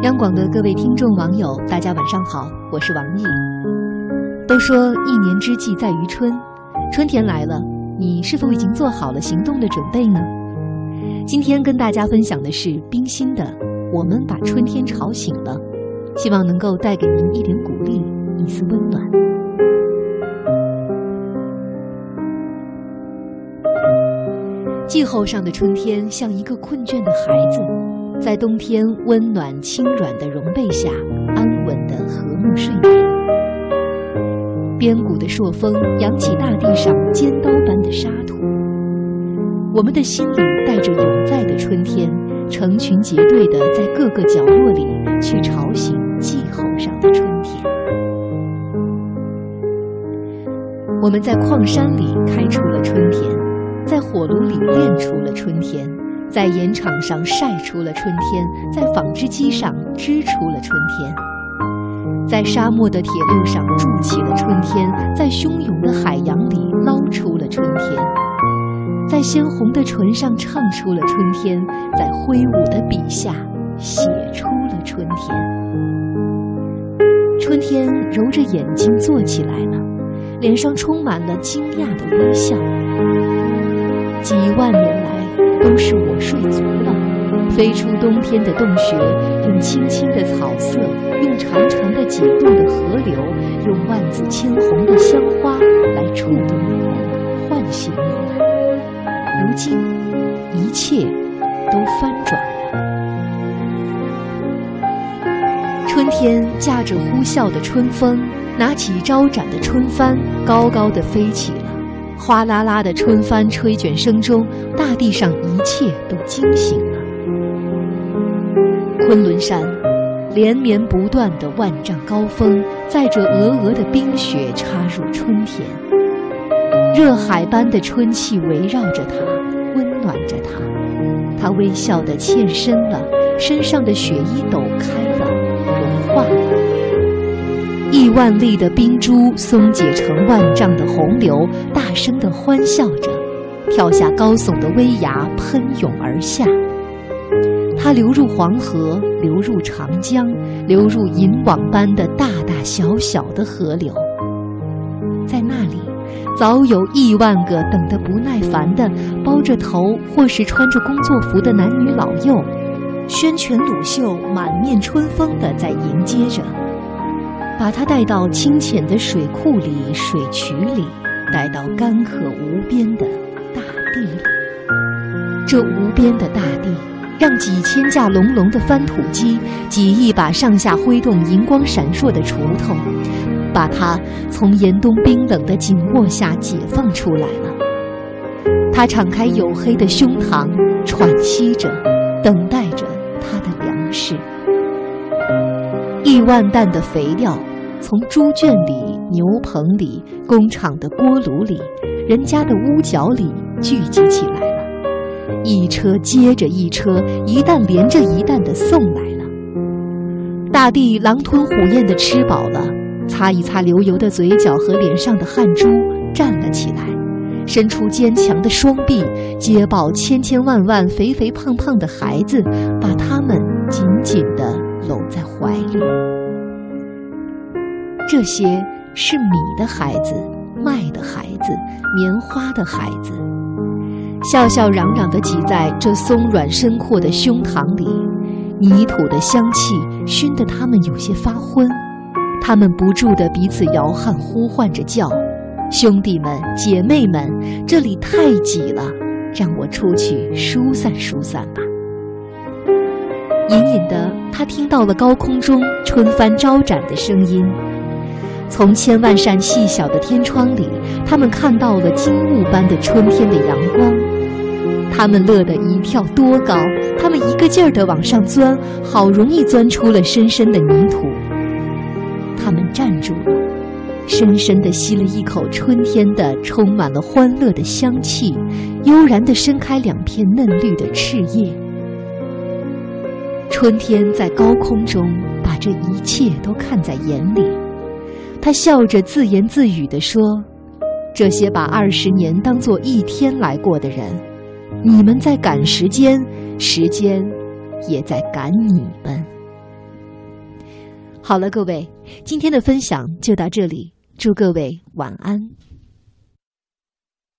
央广的各位听众网友，大家晚上好，我是王毅。都说一年之计在于春，春天来了，你是否已经做好了行动的准备呢？今天跟大家分享的是冰心的《我们把春天吵醒了》，希望能够带给您一点鼓励，一丝温暖。气候上的春天像一个困倦的孩子。在冬天温暖轻软的绒被下，安稳的和睦睡眠。边谷的朔风扬起大地上尖刀般的沙土。我们的心里带着永在的春天，成群结队的在各个角落里去吵醒气候上的春天。我们在矿山里开出了春天，在火炉里炼出了春天。在盐场上晒出了春天，在纺织机上织出了春天，在沙漠的铁路上筑起了春天，在汹涌的海洋里捞出了春天，在鲜红的唇上唱出了春天，在挥舞的笔下写出了春天。春天揉着眼睛坐起来了，脸上充满了惊讶的微笑。几万年来。飞出冬天的洞穴，用青青的草色，用长长的几度的河流，用万紫千红的香花来触动你们，唤醒你们。如今，一切都翻转了。春天驾着呼啸的春风，拿起招展的春帆，高高的飞起了。哗啦啦的春帆吹卷声中，大地上一切都惊醒了。昆仑山，连绵不断的万丈高峰，载着鹅鹅的冰雪插入春天。热海般的春气围绕着它，温暖着它。它微笑地欠身了，身上的雪衣抖开了，融化了。亿万粒的冰珠松解成万丈的洪流，大声地欢笑着，跳下高耸的危崖，喷涌而下。它流入黄河，流入长江，流入银网般的大大小小的河流。在那里，早有亿万个等得不耐烦的包着头或是穿着工作服的男女老幼，宣拳鲁袖，满面春风的在迎接着。把它带到清浅的水库里、水渠里，带到干渴无边的大地里。这无边的大地，让几千架隆隆的翻土机、几亿把上下挥动、银光闪烁的锄头，把它从严冬冰冷的紧握下解放出来了。它敞开黝黑的胸膛，喘息着，等待着它的粮食。亿万担的肥料。从猪圈里、牛棚里、工厂的锅炉里、人家的屋角里聚集起来了，一车接着一车，一担连着一担的送来了。大地狼吞虎咽的吃饱了，擦一擦流油的嘴角和脸上的汗珠，站了起来，伸出坚强的双臂，接抱千千万万肥肥胖胖的孩子，把他们紧紧地搂在怀里。这些是米的孩子，麦的孩子，棉花的孩子，笑笑嚷嚷地挤在这松软深阔的胸膛里，泥土的香气熏得他们有些发昏，他们不住地彼此摇撼，呼唤着叫：“兄弟们，姐妹们，这里太挤了，让我出去疏散疏散吧。”隐隐的，他听到了高空中春帆招展的声音。从千万扇细小的天窗里，他们看到了金雾般的春天的阳光。他们乐得一跳多高，他们一个劲儿地往上钻，好容易钻出了深深的泥土。他们站住了，深深地吸了一口春天的充满了欢乐的香气，悠然地伸开两片嫩绿的翅叶。春天在高空中把这一切都看在眼里。他笑着自言自语地说：“这些把二十年当做一天来过的人，你们在赶时间时间也在赶你们。好了各位今天的分享就到这里祝各位晚安。